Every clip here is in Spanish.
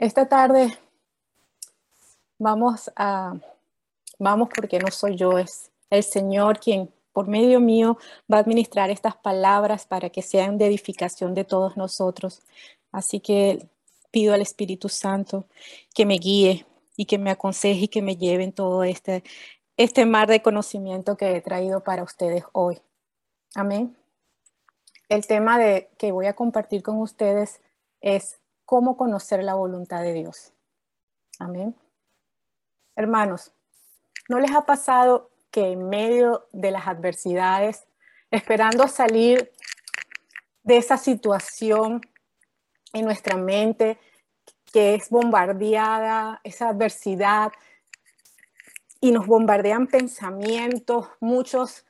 Esta tarde vamos a, vamos porque no soy yo, es el Señor quien por medio mío va a administrar estas palabras para que sean de edificación de todos nosotros. Así que pido al Espíritu Santo que me guíe y que me aconseje y que me lleve en todo este, este mar de conocimiento que he traído para ustedes hoy. Amén. El tema de, que voy a compartir con ustedes es cómo conocer la voluntad de Dios. Amén. Hermanos, ¿no les ha pasado que en medio de las adversidades, esperando salir de esa situación en nuestra mente que es bombardeada, esa adversidad, y nos bombardean pensamientos, muchos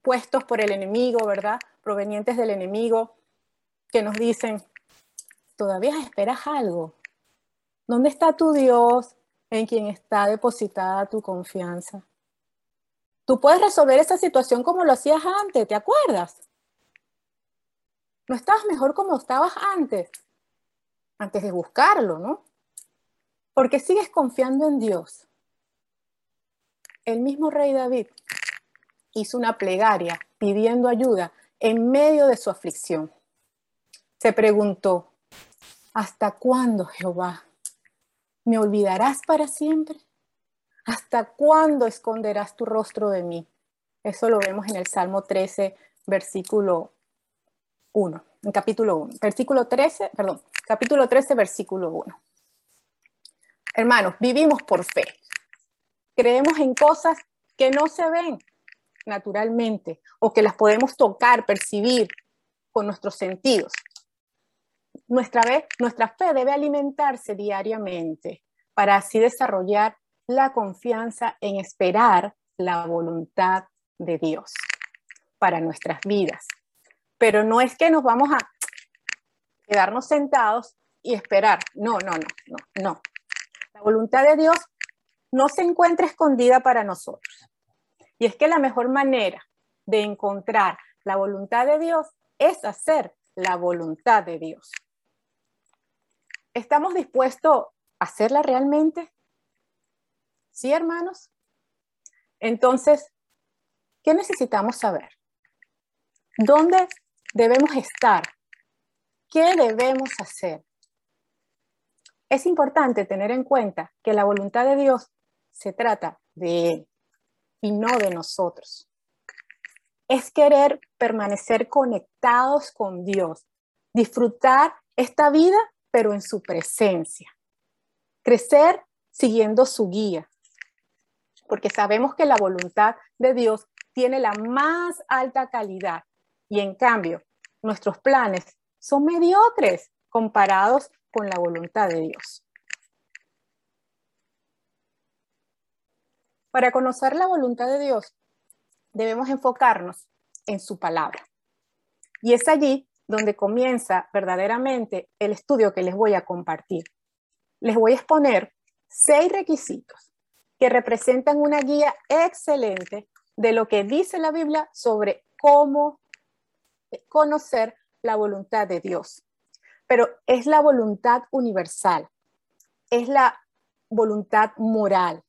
puestos por el enemigo, ¿verdad? Provenientes del enemigo, que nos dicen, todavía esperas algo. ¿Dónde está tu Dios en quien está depositada tu confianza? Tú puedes resolver esa situación como lo hacías antes, ¿te acuerdas? No estabas mejor como estabas antes, antes de buscarlo, ¿no? Porque sigues confiando en Dios. El mismo rey David hizo una plegaria pidiendo ayuda en medio de su aflicción. Se preguntó, ¿Hasta cuándo, Jehová? ¿Me olvidarás para siempre? ¿Hasta cuándo esconderás tu rostro de mí? Eso lo vemos en el Salmo 13, versículo 1, en capítulo 1. Versículo 13, perdón, capítulo 13, versículo 1. Hermanos, vivimos por fe. Creemos en cosas que no se ven naturalmente o que las podemos tocar, percibir con nuestros sentidos nuestra, fe debe alimentarse diariamente para así desarrollar la confianza en esperar la voluntad de Dios para nuestras vidas. Pero no es que nos vamos a quedarnos sentados y esperar. No, no, no, no, no. La voluntad de Dios no se encuentra escondida para nosotros. Y es que la mejor manera de encontrar la voluntad de Dios es hacer la voluntad de Dios. ¿Estamos dispuestos a hacerla realmente? ¿Sí, hermanos? Entonces, ¿qué necesitamos saber? ¿Dónde debemos estar? ¿Qué debemos hacer? Es importante tener en cuenta que la voluntad de Dios se trata de Él y no de nosotros. Es querer permanecer conectados con Dios, disfrutar esta vida pero en su presencia. Crecer siguiendo su guía, porque sabemos que la voluntad de Dios tiene la más alta calidad y en cambio nuestros planes son mediocres comparados con la voluntad de Dios. Para conocer la voluntad de Dios, debemos enfocarnos en su palabra. Y es allí donde comienza verdaderamente el estudio que les voy a compartir. Les voy a exponer seis requisitos que representan una guía excelente de lo que dice la Biblia sobre cómo conocer la voluntad de Dios. Pero es la voluntad universal, es la voluntad moral,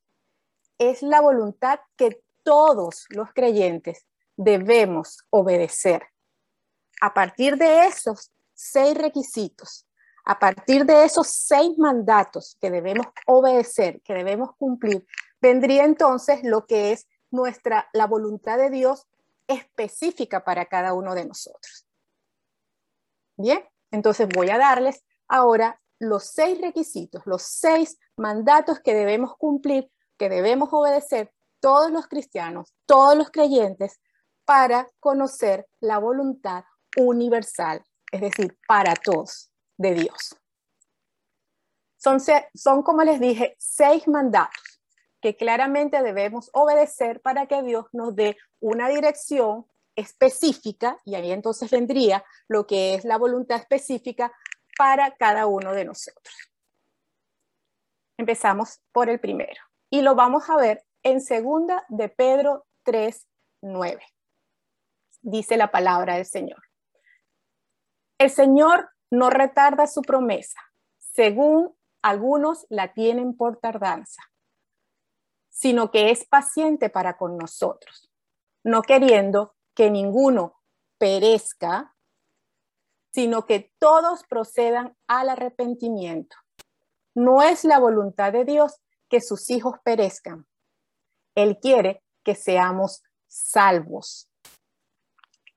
es la voluntad que todos los creyentes debemos obedecer a partir de esos seis requisitos, a partir de esos seis mandatos que debemos obedecer, que debemos cumplir, vendría entonces lo que es nuestra, la voluntad de Dios específica para cada uno de nosotros. Bien, entonces voy a darles ahora los seis requisitos, los seis mandatos que debemos cumplir, que debemos obedecer todos los cristianos, todos los creyentes, para conocer la voluntad universal, es decir, para todos de Dios. Son, como les dije, seis mandatos que claramente debemos obedecer para que Dios nos dé una dirección específica, y ahí entonces vendría lo que es la voluntad específica para cada uno de nosotros. Empezamos por el primero y lo vamos a ver en segunda de Pedro 3, 9. Dice la palabra del Señor. El Señor no retarda su promesa, según algunos la tienen por tardanza, sino que es paciente para con nosotros, no queriendo que ninguno perezca, sino que todos procedan al arrepentimiento. No es la voluntad de Dios que sus hijos perezcan. Él quiere que seamos salvos.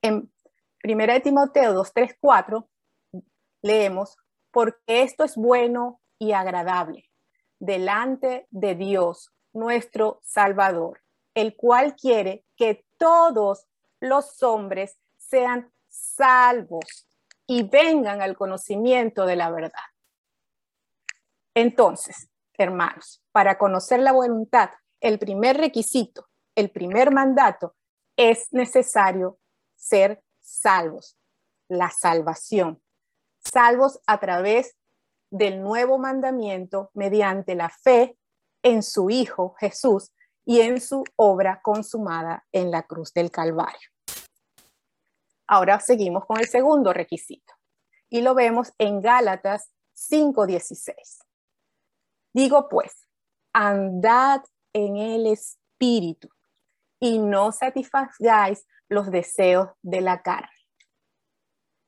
En 1 Timoteo 2, 3, 4 leemos, porque esto es bueno y agradable delante de Dios, nuestro Salvador, el cual quiere que todos los hombres sean salvos y vengan al conocimiento de la verdad. Entonces, hermanos, para conocer la voluntad, el primer requisito, el primer mandato, es necesario ser salvos, la salvación. Salvos a través del nuevo mandamiento mediante la fe en su Hijo Jesús y en su obra consumada en la cruz del Calvario. Ahora seguimos con el segundo requisito y lo vemos en Gálatas 5:16. Digo pues, andad en el Espíritu y no satisfagáis los deseos de la carne.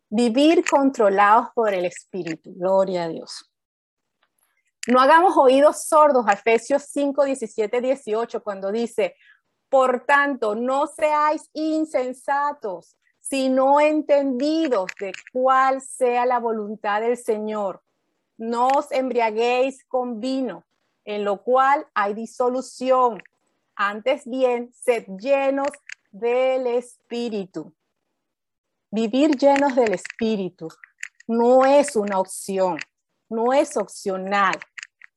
Vivir controlados por el Espíritu. Gloria a Dios. No hagamos oídos sordos a Efesios 5, 17, 18, cuando dice, por tanto, no seáis insensatos, sino entendidos de cuál sea la voluntad del Señor. No os embriaguéis con vino, en lo cual hay disolución. Antes bien, sed llenos del Espíritu. Vivir llenos del Espíritu no es una opción, no es opcional.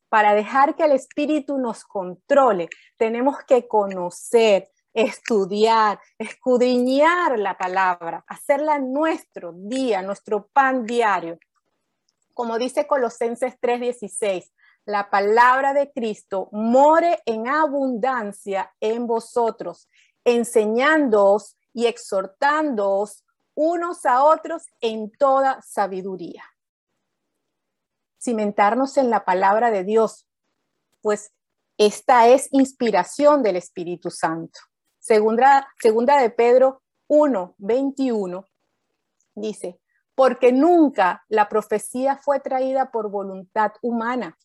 Para dejar que el Espíritu nos controle, tenemos que conocer, estudiar, escudriñar la palabra, hacerla nuestro día, nuestro pan diario. Como dice Colosenses 3:16, la palabra de Cristo more en abundancia en vosotros, enseñándoos y exhortándoos unos a otros en toda sabiduría cimentarnos en la palabra de Dios, pues esta es inspiración del Espíritu Santo. Segunda, segunda de Pedro 1, 21 dice, porque nunca la profecía fue traída por voluntad humana,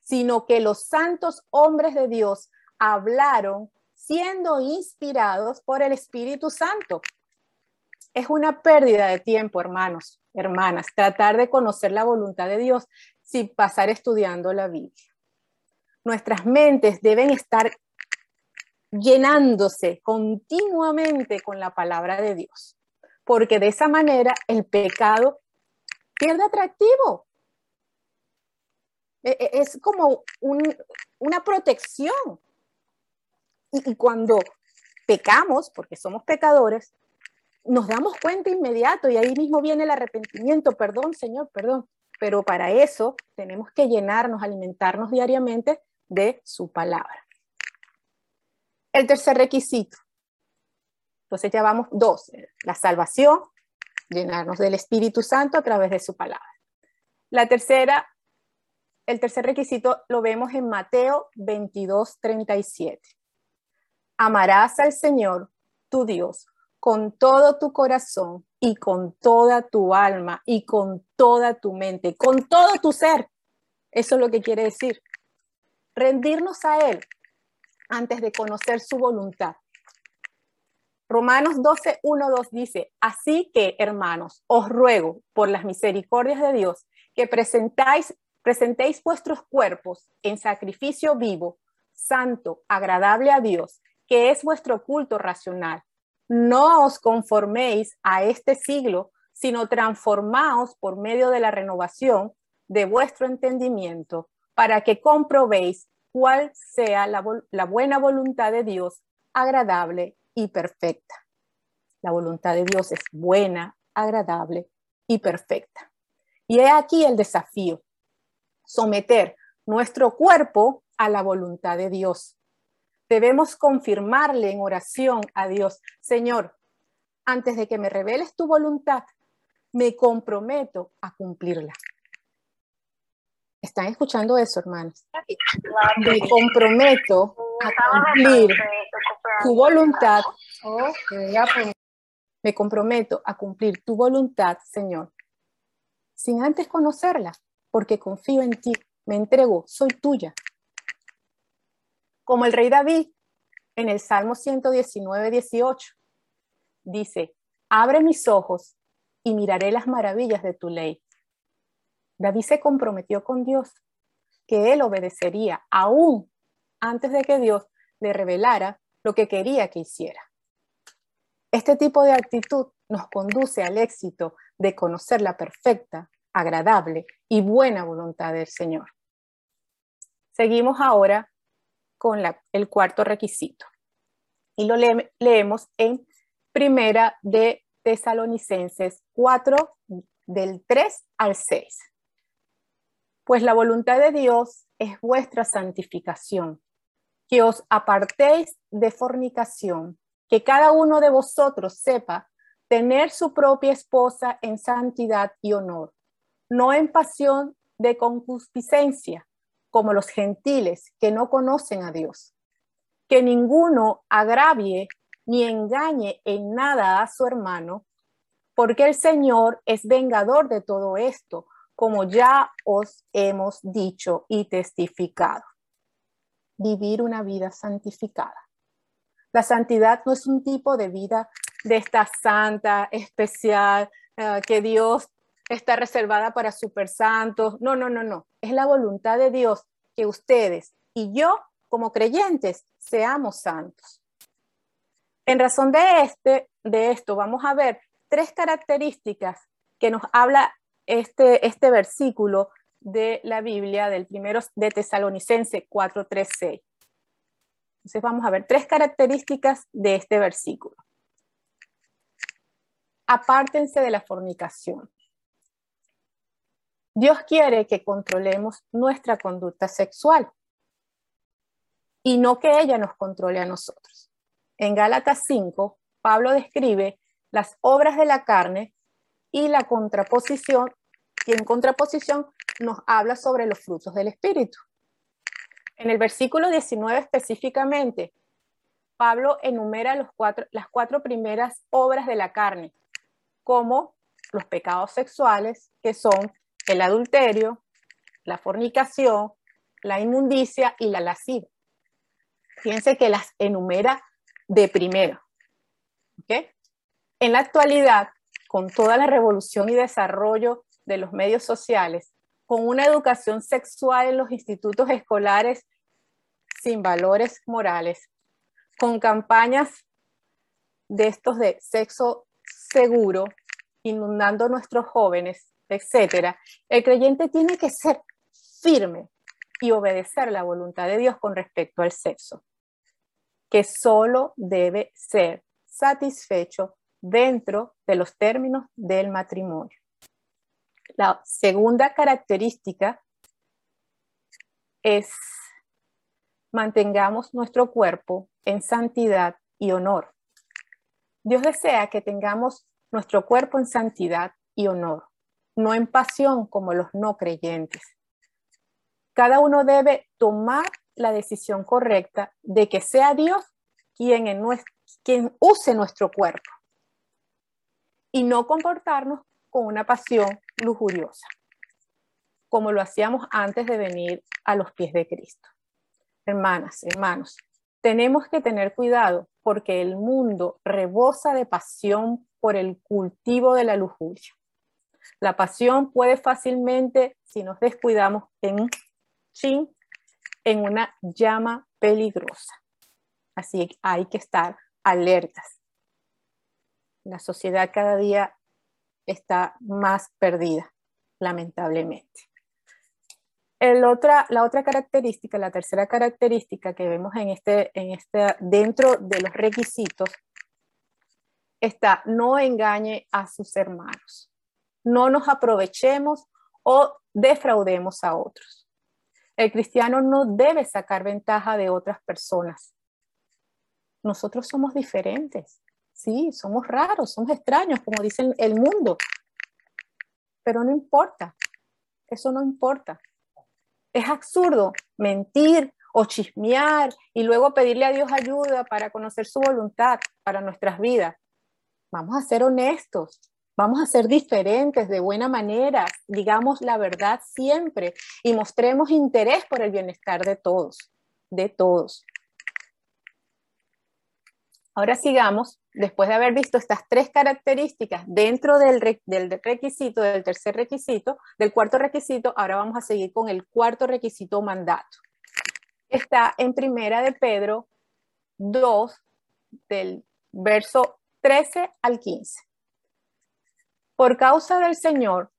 sino que los santos hombres de Dios hablaron siendo inspirados por el Espíritu Santo. Es una pérdida de tiempo, hermanos, hermanas, tratar de conocer la voluntad de Dios sin pasar estudiando la Biblia. Nuestras mentes deben estar llenándose continuamente con la palabra de Dios, porque de esa manera el pecado pierde atractivo. E, e, es como una protección. Y cuando pecamos, porque somos pecadores, nos damos cuenta inmediato y ahí mismo viene el arrepentimiento, perdón, Señor, perdón. Pero para eso tenemos que llenarnos, alimentarnos diariamente de su palabra. El tercer requisito. Entonces ya vamos dos, la salvación, llenarnos del Espíritu Santo a través de su palabra. La tercera, el tercer requisito lo vemos en Mateo 22, 37. Amarás al Señor, tu Dios, con todo tu corazón y con toda tu alma y con toda tu mente, con todo tu ser. Eso es lo que quiere decir. Rendirnos a Él antes de conocer su voluntad. Romanos 12, 1, 2 dice, así que, hermanos, os ruego por las misericordias de Dios que presentáis, presentéis vuestros cuerpos en sacrificio vivo, santo, agradable a Dios, que es vuestro culto racional no os conforméis a este siglo, sino transformaos por medio de la renovación de vuestro entendimiento, para que comprobéis cuál sea la, la, buena voluntad de Dios, agradable y perfecta. La voluntad de Dios es buena, agradable y perfecta. Y he aquí el desafío, someter nuestro cuerpo a la voluntad de Dios debemos confirmarle en oración a Dios, Señor, antes de que me reveles tu voluntad, me comprometo a cumplirla. ¿Están escuchando eso, hermanos? Me comprometo a cumplir tu voluntad. Me comprometo a cumplir tu voluntad, Señor, sin antes conocerla, porque confío en ti, me entrego, soy tuya. Como el rey David en el Salmo 119, 18, dice, abre mis ojos y miraré las maravillas de tu ley. David se comprometió con Dios que él obedecería aún antes de que Dios le revelara lo que quería que hiciera. Este tipo de actitud nos conduce al éxito de conocer la perfecta, agradable y buena voluntad del Señor. Seguimos ahora con el cuarto requisito y lo leemos en Primera de Tesalonicenses 4 del 3 al 6. Pues la voluntad de Dios es vuestra santificación, que os apartéis de fornicación, que cada uno de vosotros sepa tener su propia esposa en santidad y honor, no en pasión de concupiscencia, como los gentiles que no conocen a Dios. Que ninguno agravie ni engañe en nada a su hermano, porque el Señor es vengador de todo esto, como ya os hemos dicho y testificado. Vivir una vida santificada. La santidad no es un tipo de vida de esta santa, especial, eh, que Dios está reservada para super santos. No, no, no, no. Es la voluntad de Dios que ustedes y yo, como creyentes, seamos santos. En razón de, este, de esto, vamos a ver tres características que nos habla este, este versículo de la Biblia del primero de Tesalonicense 4.3.6. Entonces vamos a ver tres características de este versículo. Apártense de la fornicación. Dios quiere que controlemos nuestra conducta sexual y no que ella nos controle a nosotros. En Gálatas 5, Pablo describe las obras de la carne y la contraposición, y en contraposición nos habla sobre los frutos del Espíritu. En el versículo 19 específicamente, Pablo enumera las cuatro primeras obras de la carne, como los pecados sexuales, que son el adulterio, la fornicación, la inmundicia y la lascivia. Fíjense que las enumera de primero. En la actualidad, con toda la revolución y desarrollo de los medios sociales, con una educación sexual en los institutos escolares sin valores morales, con campañas de estos de sexo seguro, inundando a nuestros jóvenes, etc. El creyente tiene que ser firme y obedecer la voluntad de Dios con respecto al sexo, que solo debe ser satisfecho dentro de los términos del matrimonio. La segunda característica es mantengamos nuestro cuerpo en santidad y honor. Dios desea que tengamos nuestro cuerpo en santidad y honor, no en pasión como los no creyentes. Cada uno debe tomar la decisión correcta de que sea Dios quien, en quien use nuestro cuerpo y no comportarnos con una pasión lujuriosa, como lo hacíamos antes de venir a los pies de Cristo. Hermanas, hermanos, tenemos que tener cuidado porque el mundo rebosa de pasión por el cultivo de la lujuria. La pasión puede fácilmente, si nos descuidamos, en chin, en una llama peligrosa. Así que hay que estar alertas. La sociedad cada día está más perdida, lamentablemente. El otra, la otra característica, la tercera característica que vemos en este, en este, dentro de los requisitos está no engañe a sus hermanos. No nos aprovechemos o defraudemos a otros. El cristiano no debe sacar ventaja de otras personas. Nosotros somos diferentes. Sí, somos raros, somos extraños, como dice el mundo. Pero no importa. Eso no importa Es absurdo mentir o chismear y luego pedirle a Dios ayuda para conocer su voluntad para nuestras vidas. Vamos a ser honestos, vamos a ser diferentes de buena manera, digamos la verdad siempre y mostremos interés por el bienestar de todos, de todos. Ahora sigamos, después de haber visto estas tres características dentro del, requisito, del tercer requisito, del cuarto requisito, ahora vamos a seguir con el cuarto requisito mandato. Está en primera de Pedro 2, del verso 13 al 15. Por causa del Señor,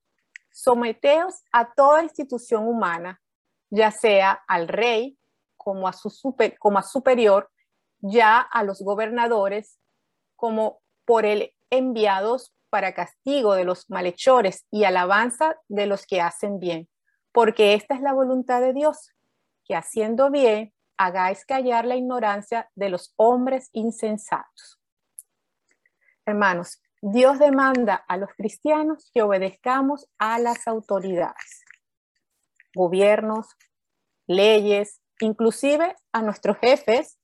someteos a toda institución humana, ya sea al rey como a su, como a superior, ya a los gobernadores como por él enviados para castigo de los malhechores y alabanza de los que hacen bien, porque esta es la voluntad de Dios, que haciendo bien hagáis callar la ignorancia de los hombres insensatos. Hermanos, Dios demanda a los cristianos que obedezcamos a las autoridades, gobiernos, leyes, inclusive a nuestros jefes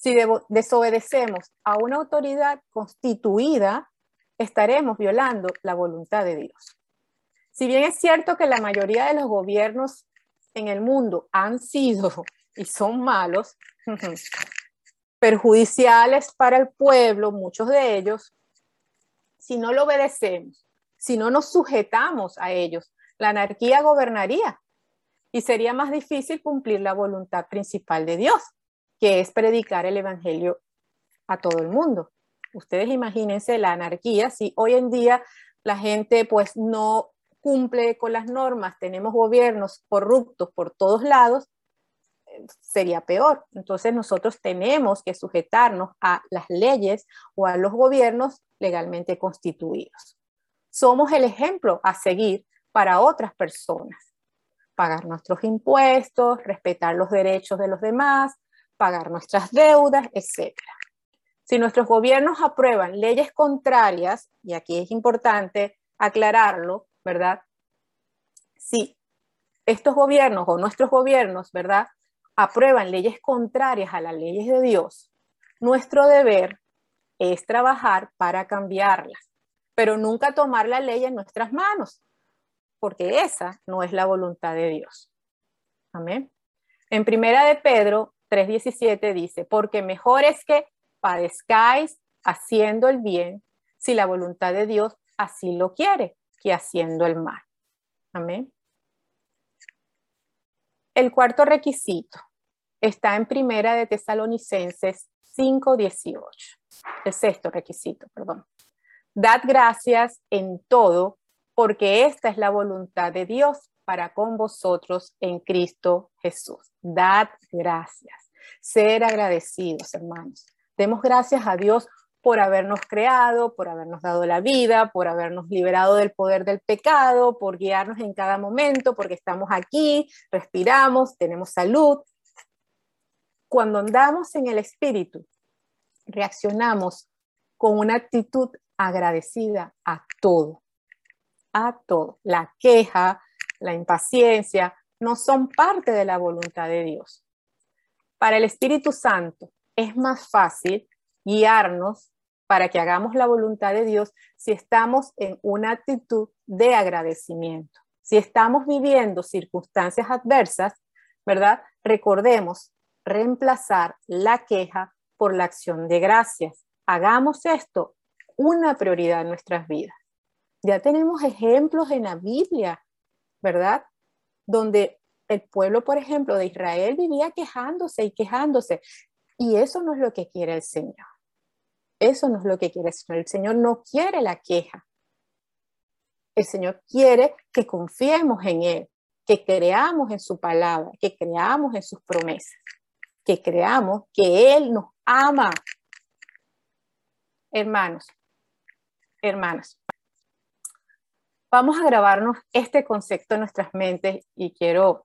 si desobedecemos a una autoridad constituida, estaremos violando la voluntad de Dios. Si bien es cierto que la mayoría de los gobiernos en el mundo han sido y son malos, perjudiciales para el pueblo, muchos de ellos, si no lo obedecemos, si no nos sujetamos a ellos, la anarquía gobernaría y sería más difícil cumplir la voluntad principal de Dios, que es predicar el Evangelio a todo el mundo. Ustedes imagínense la anarquía, si hoy en día la gente pues no cumple con las normas, tenemos gobiernos corruptos por todos lados, sería peor. Entonces nosotros tenemos que sujetarnos a las leyes o a los gobiernos legalmente constituidos. Somos el ejemplo a seguir para otras personas. Pagar nuestros impuestos, respetar los derechos de los demás, pagar nuestras deudas, etc. Si nuestros gobiernos aprueban leyes contrarias, y aquí es importante aclararlo, ¿verdad? Si estos gobiernos o nuestros gobiernos, ¿verdad? Aprueban leyes contrarias a las leyes de Dios, nuestro deber es trabajar para cambiarlas, pero nunca tomar la ley en nuestras manos, porque esa no es la voluntad de Dios. Amén. En primera de Pedro 3.17 dice, porque mejor es que padezcáis haciendo el bien, si la voluntad de Dios así lo quiere, que haciendo el mal. Amén. El cuarto requisito está en primera de Tesalonicenses 5.18. El sexto requisito, perdón. Dad gracias en todo, porque esta es la voluntad de Dios para con vosotros en Cristo Jesús. Dad gracias. Ser agradecidos, hermanos. Demos gracias a Dios por habernos creado, por habernos dado la vida, por habernos liberado del poder del pecado, por guiarnos en cada momento, porque estamos aquí, respiramos, tenemos salud. Cuando andamos en el Espíritu, reaccionamos con una actitud agradecida a todo, a todo. La queja, la impaciencia, no son parte de la voluntad de Dios. Para el Espíritu Santo es más fácil guiarnos para que hagamos la voluntad de Dios si estamos en una actitud de agradecimiento. Si estamos viviendo circunstancias adversas, ¿verdad? Recordemos reemplazar la queja por la acción de gracias. Hagamos esto una prioridad en nuestras vidas. Ya tenemos ejemplos en la Biblia ¿verdad? Donde el pueblo, por ejemplo, de Israel vivía quejándose y quejándose. Y eso no es lo que quiere el Señor. Eso no es lo que quiere el Señor. El Señor no quiere la queja. El Señor quiere que confiemos en Él, que creamos en su palabra, que creamos en sus promesas, que creamos que Él nos ama. Hermanos, hermanas, vamos a grabarnos este concepto en nuestras mentes y quiero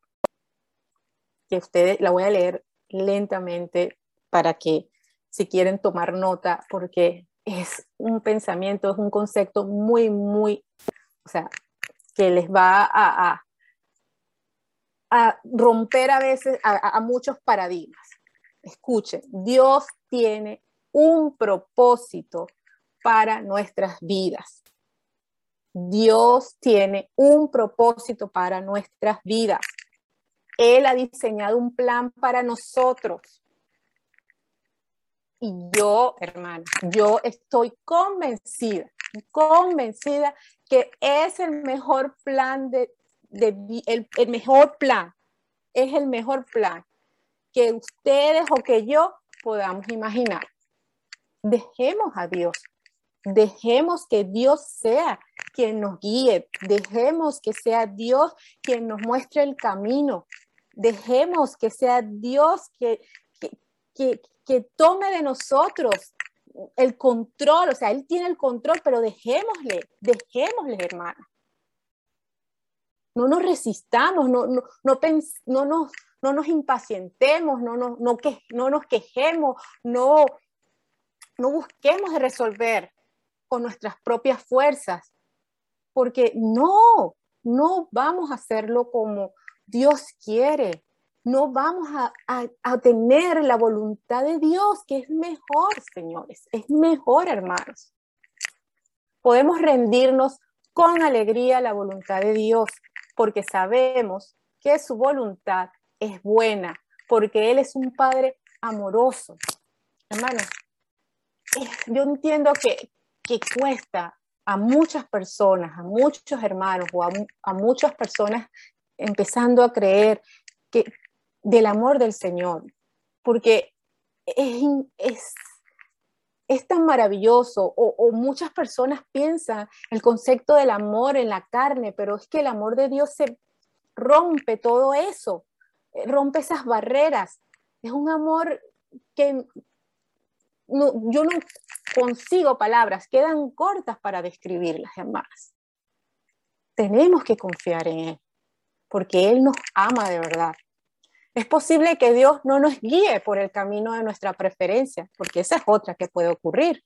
que ustedes la voy a leer lentamente para que si quieren tomar nota, porque es un pensamiento, es un concepto muy, muy, o sea, que les va a, a romper a veces a, muchos paradigmas. Escuchen, Dios tiene un propósito para nuestras vidas. Dios tiene un propósito para nuestras vidas. Él ha diseñado un plan para nosotros. Y yo, hermana, yo estoy convencida, convencida que es el mejor plan de, el, mejor plan, es el mejor plan que ustedes o que yo podamos imaginar. Dejemos a Dios, dejemos que Dios sea quien nos guíe, dejemos que sea Dios quien nos muestre el camino, dejemos que sea Dios que, que, que, tome de nosotros el control, o sea, Él tiene el control, pero dejémosle, dejémosle, hermana. No nos resistamos, no, no, no, no, nos, no nos impacientemos, no, no, no, que, no nos quejemos, no, no busquemos resolver con nuestras propias fuerzas, porque no, no vamos a hacerlo como Dios quiere. No vamos a, a, tener la voluntad de Dios, que es mejor, señores, es mejor, hermanos. Podemos rendirnos con alegría a la voluntad de Dios, porque sabemos que su voluntad es buena, porque Él es un Padre amoroso. Hermanos, yo entiendo que, que cuesta a muchas personas, a muchos hermanos o a, muchas personas empezando a creer que del amor del Señor, porque es, es, tan maravilloso o, muchas personas piensan el concepto del amor en la carne, pero es que el amor de Dios se rompe todo eso, rompe esas barreras. Es un amor que yo no consigo palabras, quedan cortas para describirlas, hermanas. Tenemos que confiar en Él, porque Él nos ama de verdad. Es posible que Dios no nos guíe por el camino de nuestra preferencia, porque esa es otra que puede ocurrir.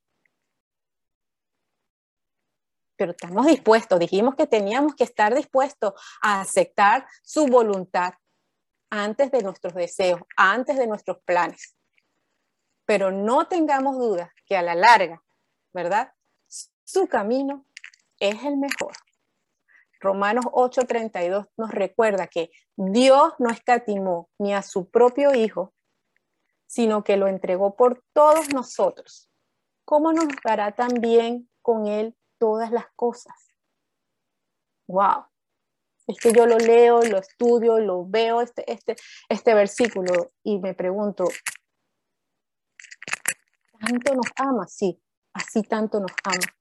Pero estamos dispuestos, dijimos que teníamos que estar dispuestos a aceptar su voluntad antes de nuestros deseos, antes de nuestros planes pero no tengamos dudas que a la larga, ¿verdad? Su camino es el mejor. Romanos 8:32 nos recuerda que Dios no escatimó ni a su propio Hijo, sino que lo entregó por todos nosotros. ¿Cómo nos dará también con Él todas las cosas? ¡Wow! Es que yo lo leo, lo estudio, lo veo, este, este, este versículo, y me pregunto, tanto nos ama, sí, así tanto nos ama.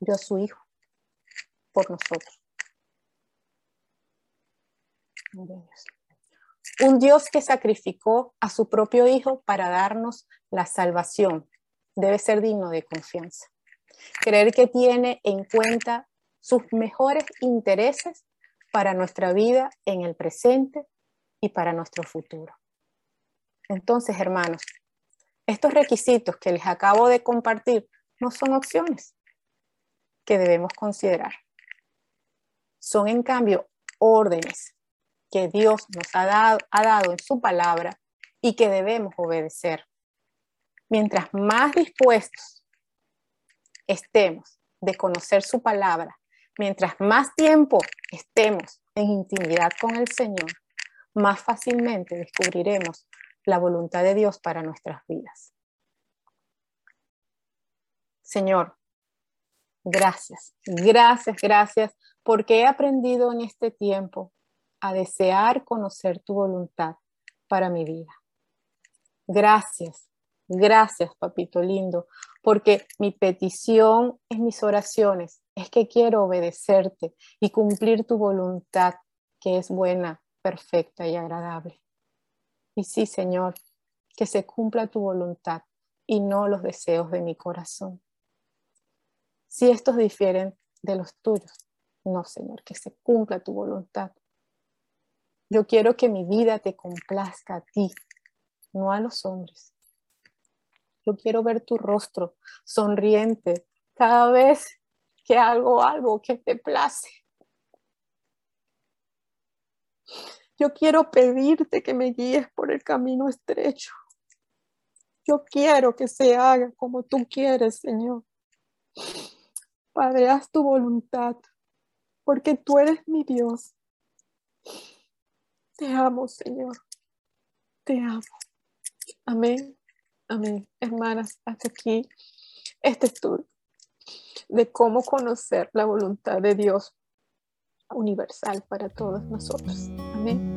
Dio a su Hijo por nosotros. Un Dios que sacrificó a su propio Hijo para darnos la salvación debe ser digno de confianza. Creer que tiene en cuenta sus mejores intereses para nuestra vida en el presente y para nuestro futuro. Entonces, hermanos, estos requisitos que les acabo de compartir no son opciones que debemos considerar. Son en cambio órdenes que Dios nos ha dado, ha dado en su palabra y que debemos obedecer. Mientras más dispuestos estemos de conocer su palabra, mientras más tiempo estemos en intimidad con el Señor, más fácilmente descubriremos la voluntad de Dios para nuestras vidas. Señor, gracias, gracias, gracias, porque he aprendido en este tiempo a desear conocer tu voluntad para mi vida. Gracias, gracias, papito lindo, porque mi petición en mis oraciones es que quiero obedecerte y cumplir tu voluntad, que es buena, perfecta y agradable. Y sí, Señor, que se cumpla tu voluntad y no los deseos de mi corazón. Si estos difieren de los tuyos, no, Señor, que se cumpla tu voluntad. Yo quiero que mi vida te complazca a ti, no a los hombres. Yo quiero ver tu rostro sonriente cada vez que hago algo que te place. Yo quiero pedirte que me guíes por el camino estrecho. Yo quiero que se haga como tú quieres, Señor. Padre, haz tu voluntad, porque tú eres mi Dios. Te amo, Señor. Te amo. Amén. Amén. Hermanas, hasta aquí este estudio de cómo conocer la voluntad de Dios universal para todos nosotros. Amén.